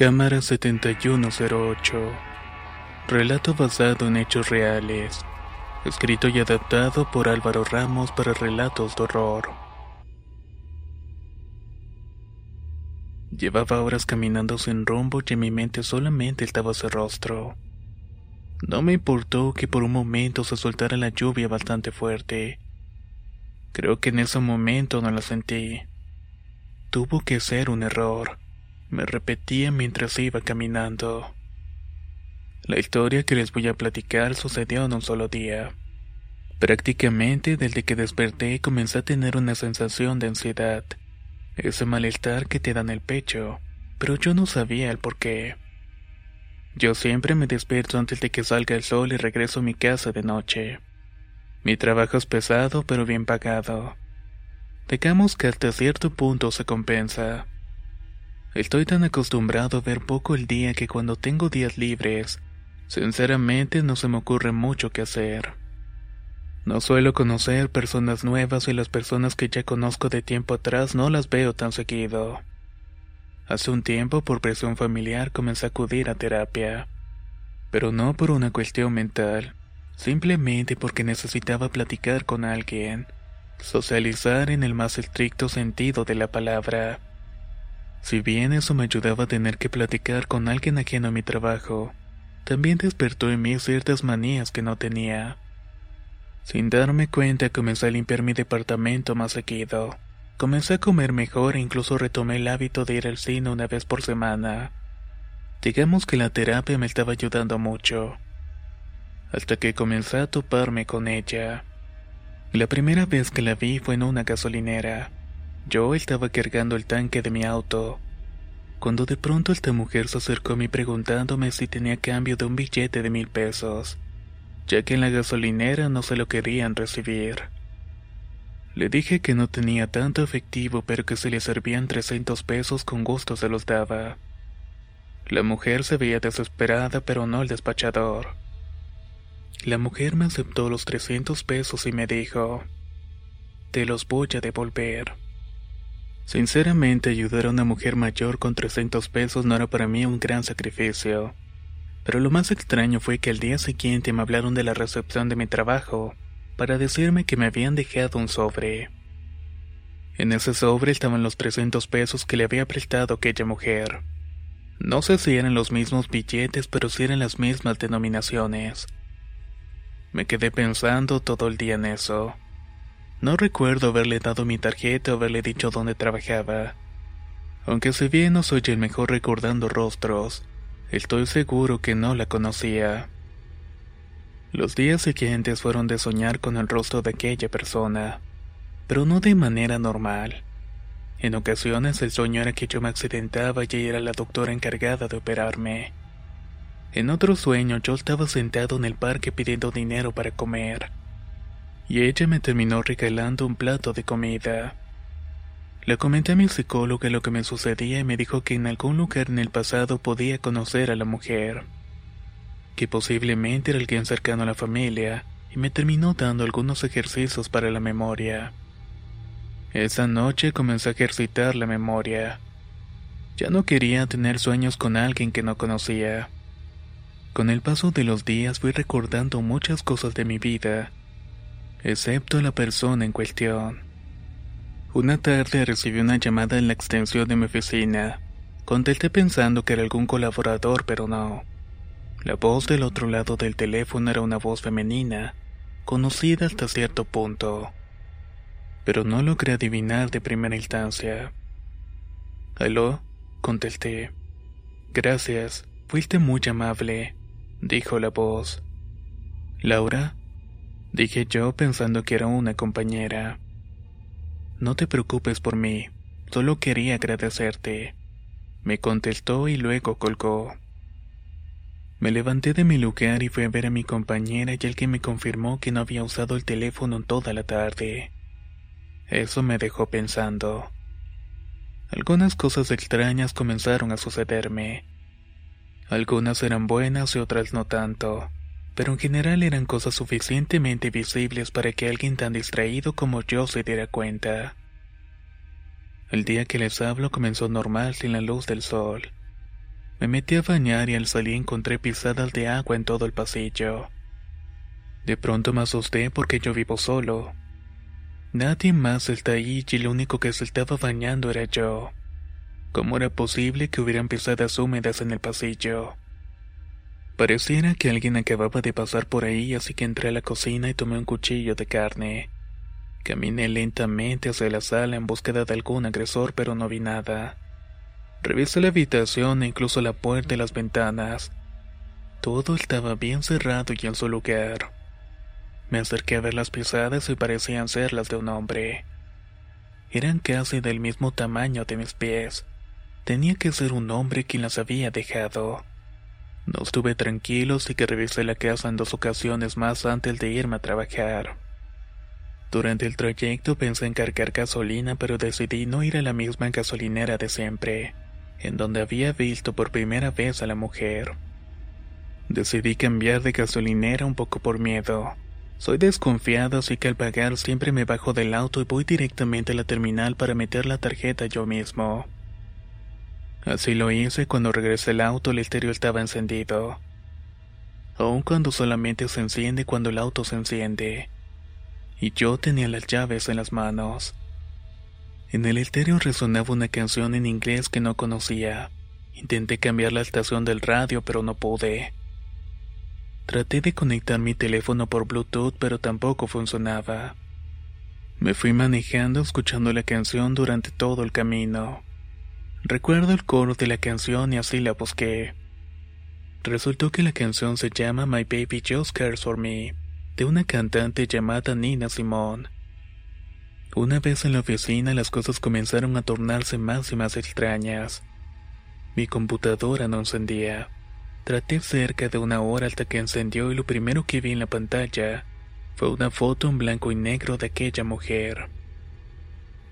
Cámara 7108. Relato basado en hechos reales. Escrito y adaptado por Álvaro Ramos para relatos de horror. Llevaba horas caminando sin rumbo y en mi mente solamente estaba ese rostro. No me importó que por un momento se soltara la lluvia bastante fuerte. Creo que en ese momento no la sentí. Tuvo que ser un error me repetía mientras iba caminando. La historia que les voy a platicar sucedió en un solo día. Prácticamente desde que desperté comencé a tener una sensación de ansiedad, ese malestar que te da en el pecho, pero yo no sabía el por qué. Yo siempre me despierto antes de que salga el sol y regreso a mi casa de noche. Mi trabajo es pesado pero bien pagado. Digamos que hasta cierto punto se compensa. Estoy tan acostumbrado a ver poco el día que cuando tengo días libres, sinceramente no se me ocurre mucho que hacer. No suelo conocer personas nuevas y las personas que ya conozco de tiempo atrás no las veo tan seguido. Hace un tiempo, por presión familiar, comencé a acudir a terapia. Pero no por una cuestión mental, simplemente porque necesitaba platicar con alguien, socializar en el más estricto sentido de la palabra. Si bien eso me ayudaba a tener que platicar con alguien ajeno a mi trabajo, también despertó en mí ciertas manías que no tenía. Sin darme cuenta comencé a limpiar mi departamento más seguido. Comencé a comer mejor e incluso retomé el hábito de ir al cine una vez por semana. Digamos que la terapia me estaba ayudando mucho. Hasta que comencé a toparme con ella. La primera vez que la vi fue en una gasolinera. Yo estaba cargando el tanque de mi auto, cuando de pronto esta mujer se acercó a mí preguntándome si tenía cambio de un billete de mil pesos, ya que en la gasolinera no se lo querían recibir. Le dije que no tenía tanto efectivo, pero que si le servían 300 pesos con gusto se los daba. La mujer se veía desesperada, pero no el despachador. La mujer me aceptó los 300 pesos y me dijo, te los voy a devolver. Sinceramente, ayudar a una mujer mayor con 300 pesos no era para mí un gran sacrificio. Pero lo más extraño fue que al día siguiente me hablaron de la recepción de mi trabajo para decirme que me habían dejado un sobre. En ese sobre estaban los 300 pesos que le había prestado aquella mujer. No sé si eran los mismos billetes, pero sí eran las mismas denominaciones. Me quedé pensando todo el día en eso. No recuerdo haberle dado mi tarjeta o haberle dicho dónde trabajaba. Aunque si bien no soy el mejor recordando rostros, estoy seguro que no la conocía. Los días siguientes fueron de soñar con el rostro de aquella persona, pero no de manera normal. En ocasiones el sueño era que yo me accidentaba y era la doctora encargada de operarme. En otro sueño yo estaba sentado en el parque pidiendo dinero para comer y ella me terminó regalando un plato de comida. Le comenté a mi psicóloga lo que me sucedía y me dijo que en algún lugar en el pasado podía conocer a la mujer, que posiblemente era alguien cercano a la familia, y me terminó dando algunos ejercicios para la memoria. Esa noche comencé a ejercitar la memoria. Ya no quería tener sueños con alguien que no conocía. Con el paso de los días fui recordando muchas cosas de mi vida, excepto la persona en cuestión. Una tarde recibí una llamada en la extensión de mi oficina. Contesté pensando que era algún colaborador, pero no. La voz del otro lado del teléfono era una voz femenina, conocida hasta cierto punto, pero no logré adivinar de primera instancia. ¿Aló? contesté. Gracias, fuiste muy amable, dijo la voz. ¿Laura? Dije yo pensando que era una compañera. No te preocupes por mí, solo quería agradecerte. Me contestó y luego colgó. Me levanté de mi lugar y fui a ver a mi compañera y el que me confirmó que no había usado el teléfono toda la tarde. Eso me dejó pensando. Algunas cosas extrañas comenzaron a sucederme. Algunas eran buenas y otras no tanto, pero en general eran cosas suficientemente visibles para que alguien tan distraído como yo se diera cuenta. El día que les hablo comenzó normal sin la luz del sol. Me metí a bañar y al salir encontré pisadas de agua en todo el pasillo. De pronto me asusté porque yo vivo solo. Nadie más está ahí y lo único que se estaba bañando era yo. ¿Cómo era posible que hubieran pisadas húmedas en el pasillo? Pareciera que alguien acababa de pasar por ahí, así que entré a la cocina y tomé un cuchillo de carne. Caminé lentamente hacia la sala en búsqueda de algún agresor, pero no vi nada. Revisé la habitación e incluso la puerta y las ventanas. Todo estaba bien cerrado y en su lugar. Me acerqué a ver las pisadas y parecían ser las de un hombre. Eran casi del mismo tamaño de mis pies. Tenía que ser un hombre quien las había dejado. No estuve tranquilo y que revisé la casa en dos ocasiones más antes de irme a trabajar. Durante el trayecto pensé en cargar gasolina, pero decidí no ir a la misma gasolinera de siempre en donde había visto por primera vez a la mujer. Decidí cambiar de gasolinera un poco por miedo. Soy desconfiado, así que al pagar siempre me bajo del auto y voy directamente a la terminal para meter la tarjeta yo mismo. Así lo hice cuando regresé al auto el estéreo estaba encendido. Aun cuando solamente se enciende cuando el auto se enciende. Y yo tenía las llaves en las manos. En el estéreo resonaba una canción en inglés que no conocía. Intenté cambiar la estación del radio, pero no pude. Traté de conectar mi teléfono por Bluetooth, pero tampoco funcionaba. Me fui manejando escuchando la canción durante todo el camino. Recuerdo el coro de la canción y así la busqué. Resultó que la canción se llama My Baby Just Cares for Me, de una cantante llamada Nina Simone. Una vez en la oficina las cosas comenzaron a tornarse más y más extrañas. Mi computadora no encendía. Traté cerca de una hora hasta que encendió y lo primero que vi en la pantalla fue una foto en blanco y negro de aquella mujer.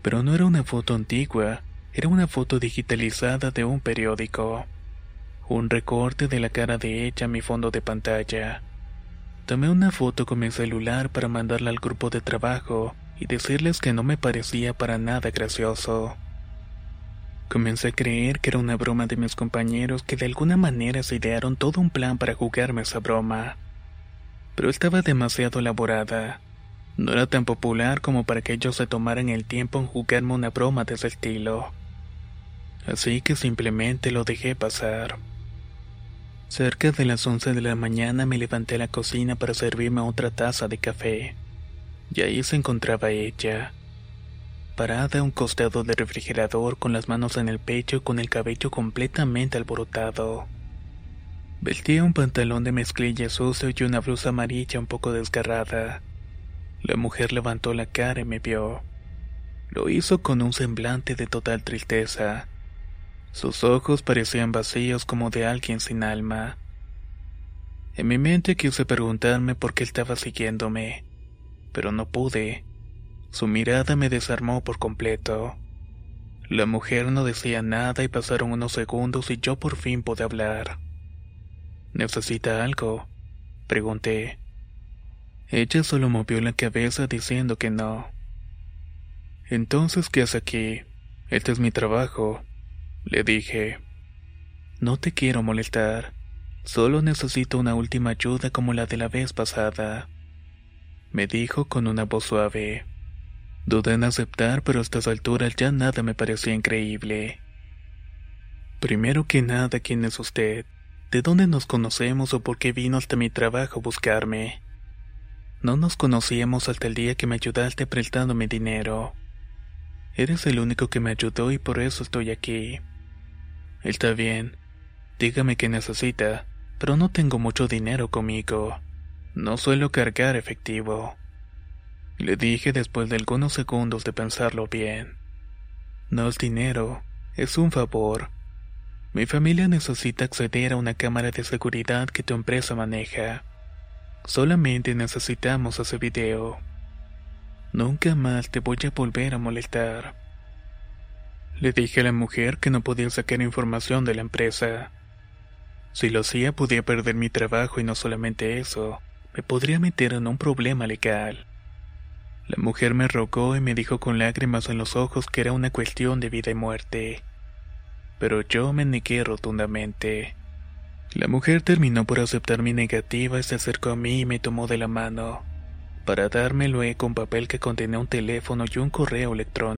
Pero no era una foto antigua, era una foto digitalizada de un periódico. Un recorte de la cara de ella en mi fondo de pantalla. Tomé una foto con mi celular para mandarla al grupo de trabajo y decirles que no me parecía para nada gracioso. Comencé a creer que era una broma de mis compañeros que de alguna manera se idearon todo un plan para jugarme esa broma. Pero estaba demasiado elaborada. No era tan popular como para que ellos se tomaran el tiempo en jugarme una broma de ese estilo. Así que simplemente lo dejé pasar. Cerca de las 11 de la mañana me levanté a la cocina para servirme otra taza de café y ahí se encontraba ella, parada a un costado del refrigerador con las manos en el pecho y con el cabello completamente alborotado. Vestía un pantalón de mezclilla sucio y una blusa amarilla un poco desgarrada. La mujer levantó la cara y me vio. Lo hizo con un semblante de total tristeza. Sus ojos parecían vacíos como de alguien sin alma. En mi mente quise preguntarme por qué estaba siguiéndome pero no pude. Su mirada me desarmó por completo. La mujer no decía nada y pasaron unos segundos y yo por fin pude hablar. ¿Necesita algo? Pregunté. Ella solo movió la cabeza diciendo que no. Entonces, ¿qué hace aquí? Este es mi trabajo, le dije. No te quiero molestar. Solo necesito una última ayuda como la de la vez pasada me dijo con una voz suave. Dudé en aceptar, pero a estas alturas ya nada me parecía increíble. Primero que nada, ¿quién es usted? de dónde nos conocemos o por qué vino hasta mi trabajo a buscarme. No nos conocíamos hasta el día que me ayudaste prestándome dinero. Eres el único que me ayudó y por eso estoy aquí. Está bien. Dígame qué necesita, pero no tengo mucho dinero conmigo. No suelo cargar efectivo. Le dije después de algunos segundos de pensarlo bien. No es dinero, es un favor. Mi familia necesita acceder a una cámara de seguridad que tu empresa maneja. Solamente necesitamos ese video. Nunca más te voy a volver a molestar. Le dije a la mujer que no podía sacar información de la empresa. Si lo hacía podía perder mi trabajo y no solamente eso, me podría meter en un problema legal. La mujer me rogó y me dijo con lágrimas en los ojos que era una cuestión de vida y muerte. Pero yo me negué rotundamente. La mujer terminó por aceptar mi negativa y se acercó a mí y me tomó de la mano, para darme luego un papel que contenía un teléfono y un correo electrónico.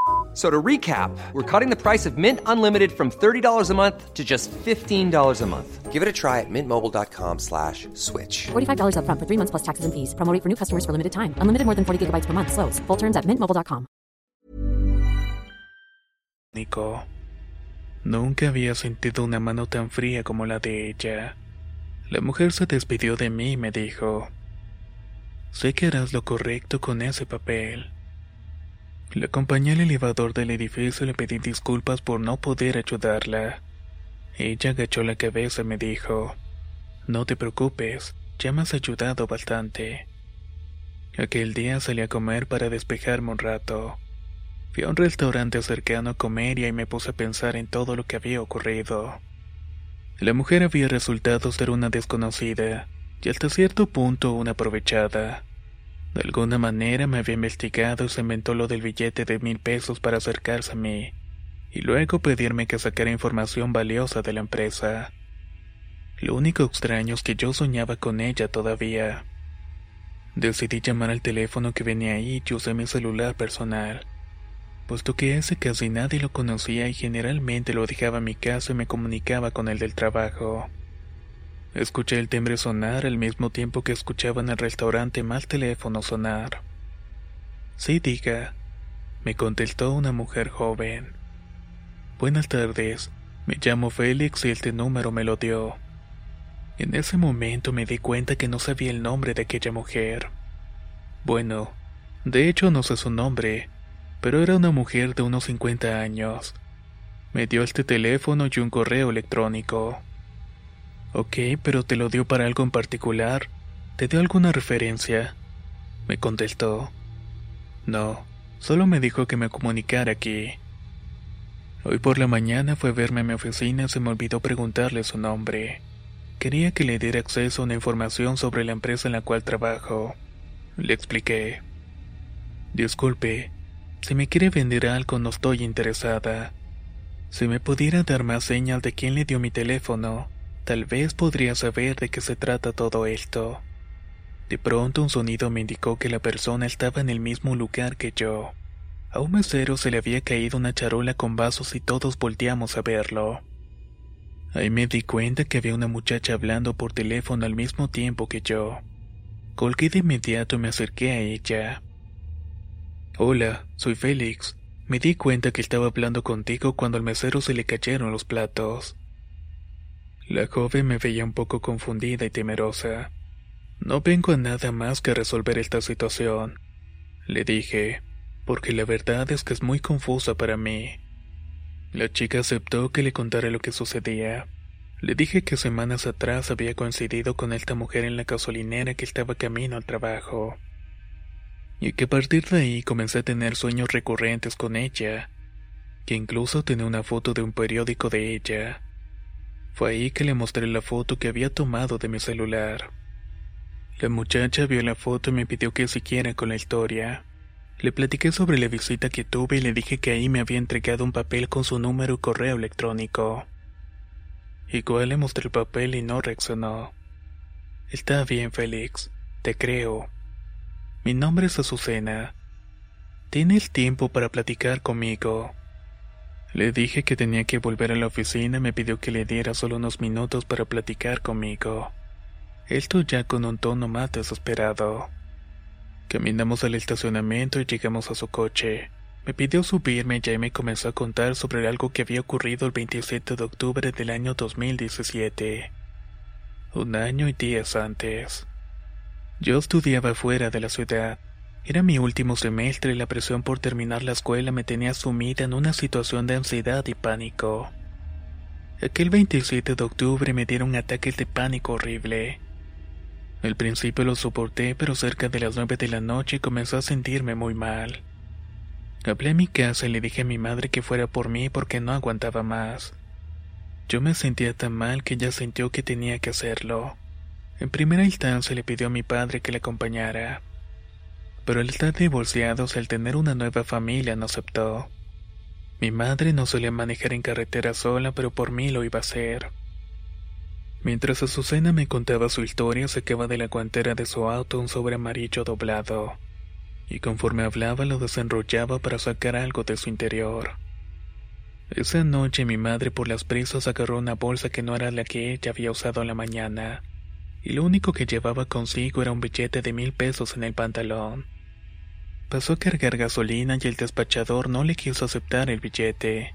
F- So to recap, we're cutting the price of Mint Unlimited from $30 a month to just $15 a month. Give it a try at mintmobile.com slash switch. $45 upfront for three months plus taxes and fees. Promo rate for new customers for limited time. Unlimited more than 40 gigabytes per month. Slows. Full terms at mintmobile.com. Nunca había sentido una mano tan fría como la de ella. La mujer se despidió de mí y me dijo, Sé que harás lo correcto con ese papel. La acompañé al elevador del edificio y le pedí disculpas por no poder ayudarla. Ella agachó la cabeza y me dijo, No te preocupes, ya me has ayudado bastante. Aquel día salí a comer para despejarme un rato. Fui a un restaurante cercano a comer y me puse a pensar en todo lo que había ocurrido. La mujer había resultado ser una desconocida y hasta cierto punto una aprovechada. De alguna manera me había investigado y se inventó lo del billete de mil pesos para acercarse a mí, y luego pedirme que sacara información valiosa de la empresa. Lo único extraño es que yo soñaba con ella todavía. Decidí llamar al teléfono que venía ahí y usé mi celular personal, puesto que ese casi nadie lo conocía y generalmente lo dejaba en mi casa y me comunicaba con el del trabajo. Escuché el timbre sonar al mismo tiempo que escuchaba en el restaurante más teléfono sonar. Sí, diga, me contestó una mujer joven. Buenas tardes, me llamo Félix y este número me lo dio. En ese momento me di cuenta que no sabía el nombre de aquella mujer. Bueno, de hecho no sé su nombre, pero era una mujer de unos 50 años. Me dio este teléfono y un correo electrónico. Ok, pero te lo dio para algo en particular. ¿Te dio alguna referencia? Me contestó. No, solo me dijo que me comunicara aquí. Hoy por la mañana fue a verme a mi oficina y se me olvidó preguntarle su nombre. Quería que le diera acceso a una información sobre la empresa en la cual trabajo. Le expliqué. Disculpe, si me quiere vender algo no estoy interesada. Si me pudiera dar más señal de quién le dio mi teléfono, tal vez podría saber de qué se trata todo esto. De pronto un sonido me indicó que la persona estaba en el mismo lugar que yo. A un mesero se le había caído una charola con vasos y todos volteamos a verlo. Ahí me di cuenta que había una muchacha hablando por teléfono al mismo tiempo que yo. Colgué de inmediato y me acerqué a ella. Hola, soy Félix. Me di cuenta que estaba hablando contigo cuando al mesero se le cayeron los platos. La joven me veía un poco confundida y temerosa. No vengo a nada más que resolver esta situación, le dije, porque la verdad es que es muy confusa para mí. La chica aceptó que le contara lo que sucedía. Le dije que semanas atrás había coincidido con esta mujer en la gasolinera que estaba camino al trabajo. Y que a partir de ahí comencé a tener sueños recurrentes con ella, que incluso tenía una foto de un periódico de ella. Fue ahí que le mostré la foto que había tomado de mi celular. La muchacha vio la foto y me pidió que siguiera con la historia. Le platiqué sobre la visita que tuve y le dije que ahí me había entregado un papel con su número y correo electrónico. Igual le mostré el papel y no reaccionó. Está bien, Félix, te creo. Mi nombre es Azucena. Tienes tiempo para platicar conmigo. Le dije que tenía que volver a la oficina y me pidió que le diera solo unos minutos para platicar conmigo. Esto ya con un tono más desesperado. Caminamos al estacionamiento y llegamos a su coche. Me pidió subirme y me comenzó a contar sobre algo que había ocurrido el 27 de octubre del año 2017. Un año y días antes. Yo estudiaba fuera de la ciudad. Era mi último semestre y la presión por terminar la escuela me tenía sumida en una situación de ansiedad y pánico. Aquel 27 de octubre me dieron ataques de pánico horrible. Al principio lo soporté, pero cerca de las nueve de la noche comenzó a sentirme muy mal. Hablé a mi casa y le dije a mi madre que fuera por mí porque no aguantaba más. Yo me sentía tan mal que ella sintió que tenía que hacerlo. En primera instancia le pidió a mi padre que le acompañara pero al estar divorciados, al tener una nueva familia, no aceptó. Mi madre no solía manejar en carretera sola, pero por mí lo iba a hacer. Mientras Azucena me contaba su historia, sacaba de la guantera de su auto un sobre amarillo doblado, y conforme hablaba lo desenrollaba para sacar algo de su interior. Esa noche mi madre por las prisas agarró una bolsa que no era la que ella había usado en la mañana y lo único que llevaba consigo era un billete de mil pesos en el pantalón. Pasó a cargar gasolina y el despachador no le quiso aceptar el billete.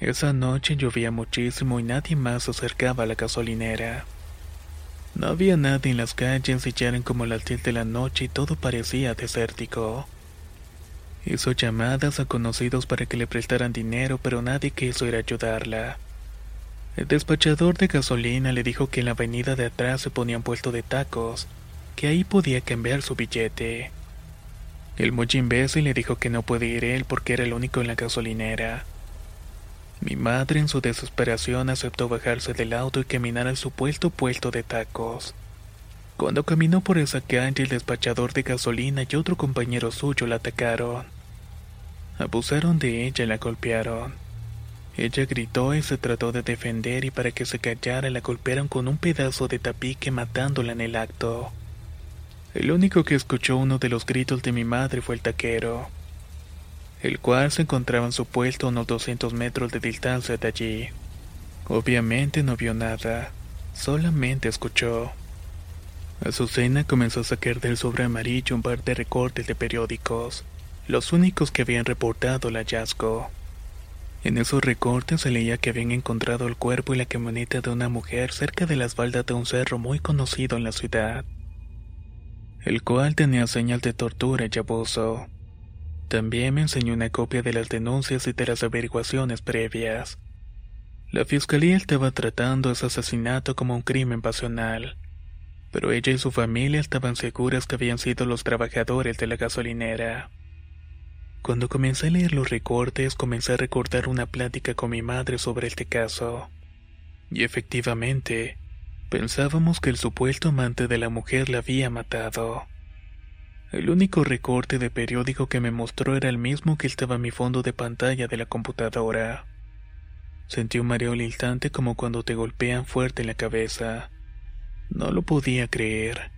Esa noche llovía muchísimo y nadie más se acercaba a la gasolinera. No había nadie en las calles y ya eran como las 10 de la noche y todo parecía desértico. Hizo llamadas a conocidos para que le prestaran dinero, pero nadie quiso ir a ayudarla. El despachador de gasolina le dijo que en la avenida de atrás se ponía un puesto de tacos, que ahí podía cambiar su billete. El muy le dijo que no puede ir él porque era el único en la gasolinera. Mi madre en su desesperación aceptó bajarse del auto y caminar al supuesto puesto de tacos. Cuando caminó por esa calle el despachador de gasolina y otro compañero suyo la atacaron. Abusaron de ella y la golpearon. Ella gritó y se trató de defender y para que se callara la golpearon con un pedazo de tapique matándola en el acto. El único que escuchó uno de los gritos de mi madre fue el taquero, el cual se encontraba en su puesto a unos 200 metros de distancia de allí. Obviamente no vio nada, solamente escuchó. Azucena comenzó a sacar del sobre amarillo un par de recortes de periódicos, los únicos que habían reportado el hallazgo. En esos recortes se leía que habían encontrado el cuerpo y la camioneta de una mujer cerca de las faldas de un cerro muy conocido en la ciudad, el cual tenía señal de tortura y abuso. También me enseñó una copia de las denuncias y de las averiguaciones previas. La fiscalía estaba tratando ese asesinato como un crimen pasional, pero ella y su familia estaban seguras que habían sido los trabajadores de la gasolinera. Cuando comencé a leer los recortes, comencé a recordar una plática con mi madre sobre este caso. Y efectivamente, pensábamos que el supuesto amante de la mujer la había matado. El único recorte de periódico que me mostró era el mismo que estaba en mi fondo de pantalla de la computadora. Sentí un mareo al instante como cuando te golpean fuerte en la cabeza. No lo podía creer.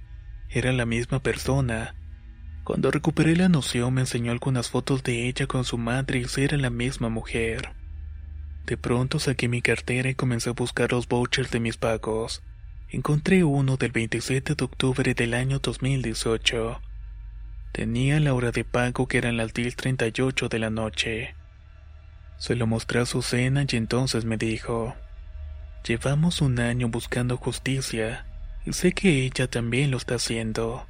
Era la misma persona, cuando recuperé la noción me enseñó algunas fotos de ella con su madre y si era la misma mujer. De pronto saqué mi cartera y comencé a buscar los vouchers de mis pagos. Encontré uno del 27 de octubre del año 2018. Tenía la hora de pago que eran las 10.38 de la noche. Se lo mostré a Susana y entonces me dijo, Llevamos un año buscando justicia y sé que ella también lo está haciendo.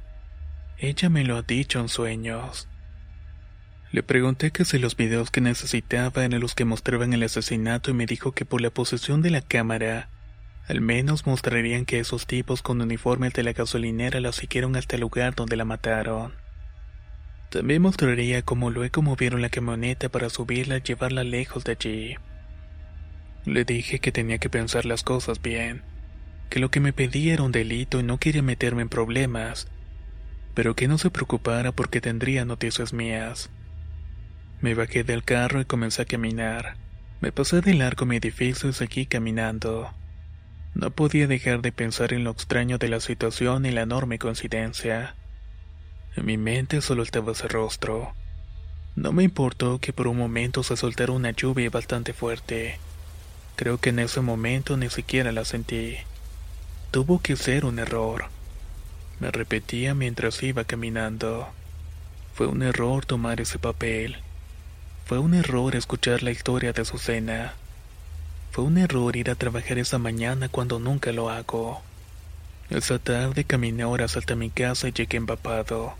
Ella me lo ha dicho en sueños. Le pregunté que si los videos que necesitaba eran los que mostraban el asesinato y me dijo que por la posesión de la cámara, al menos mostrarían que esos tipos con uniformes de la gasolinera la siguieron hasta el lugar donde la mataron. También mostraría cómo luego movieron la camioneta para subirla y llevarla lejos de allí. Le dije que tenía que pensar las cosas bien, que lo que me pedía era un delito y no quería meterme en problemas, pero que no se preocupara porque tendría noticias mías. Me bajé del carro y comencé a caminar. Me pasé de largo mi edificio y seguí caminando. No podía dejar de pensar en lo extraño de la situación y la enorme coincidencia. En mi mente solo estaba ese rostro. No me importó que por un momento se soltara una lluvia bastante fuerte. Creo que en ese momento ni siquiera la sentí. Tuvo que ser un error. Me repetía mientras iba caminando. Fue un error tomar ese papel. Fue un error escuchar la historia de Azucena. Fue un error ir a trabajar esa mañana cuando nunca lo hago. Esa tarde caminé horas hasta mi casa y llegué empapado.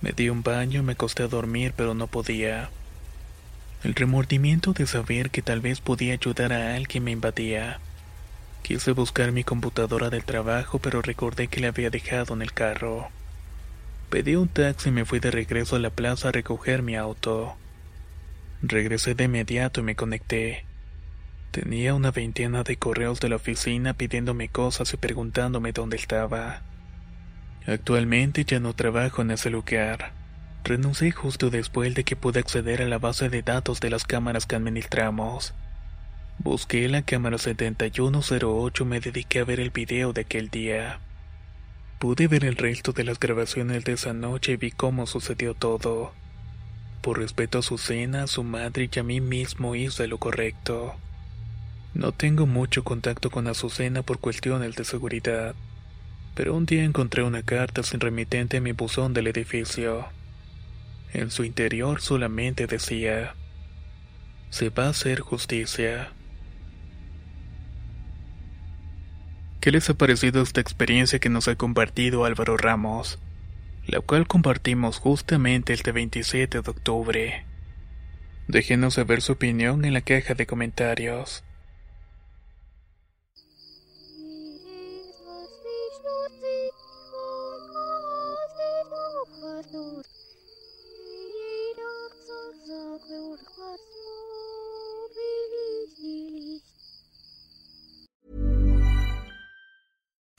Me di un baño y me acosté a dormir, pero no podía. El remordimiento de saber que tal vez podía ayudar a alguien me invadía. Quise buscar mi computadora del trabajo, pero recordé que la había dejado en el carro. Pedí un taxi y me fui de regreso a la plaza a recoger mi auto. Regresé de inmediato y me conecté. Tenía una veintena de correos de la oficina pidiéndome cosas y preguntándome dónde estaba. Actualmente ya no trabajo en ese lugar. Renuncié justo después de que pude acceder a la base de datos de las cámaras que administramos. Busqué la cámara 7108 y me dediqué a ver el video de aquel día. Pude ver el resto de las grabaciones de esa noche y vi cómo sucedió todo. Por respeto a su cena, a su madre y a mí mismo hice lo correcto. No tengo mucho contacto con Azucena por cuestiones de seguridad pero un día encontré una carta sin remitente en mi buzón del edificio. En su interior solamente decía, se va a hacer justicia. ¿Qué les ha parecido esta experiencia que nos ha compartido Álvaro Ramos? La cual compartimos justamente este 27 de octubre. Déjenos saber su opinión en la caja de comentarios.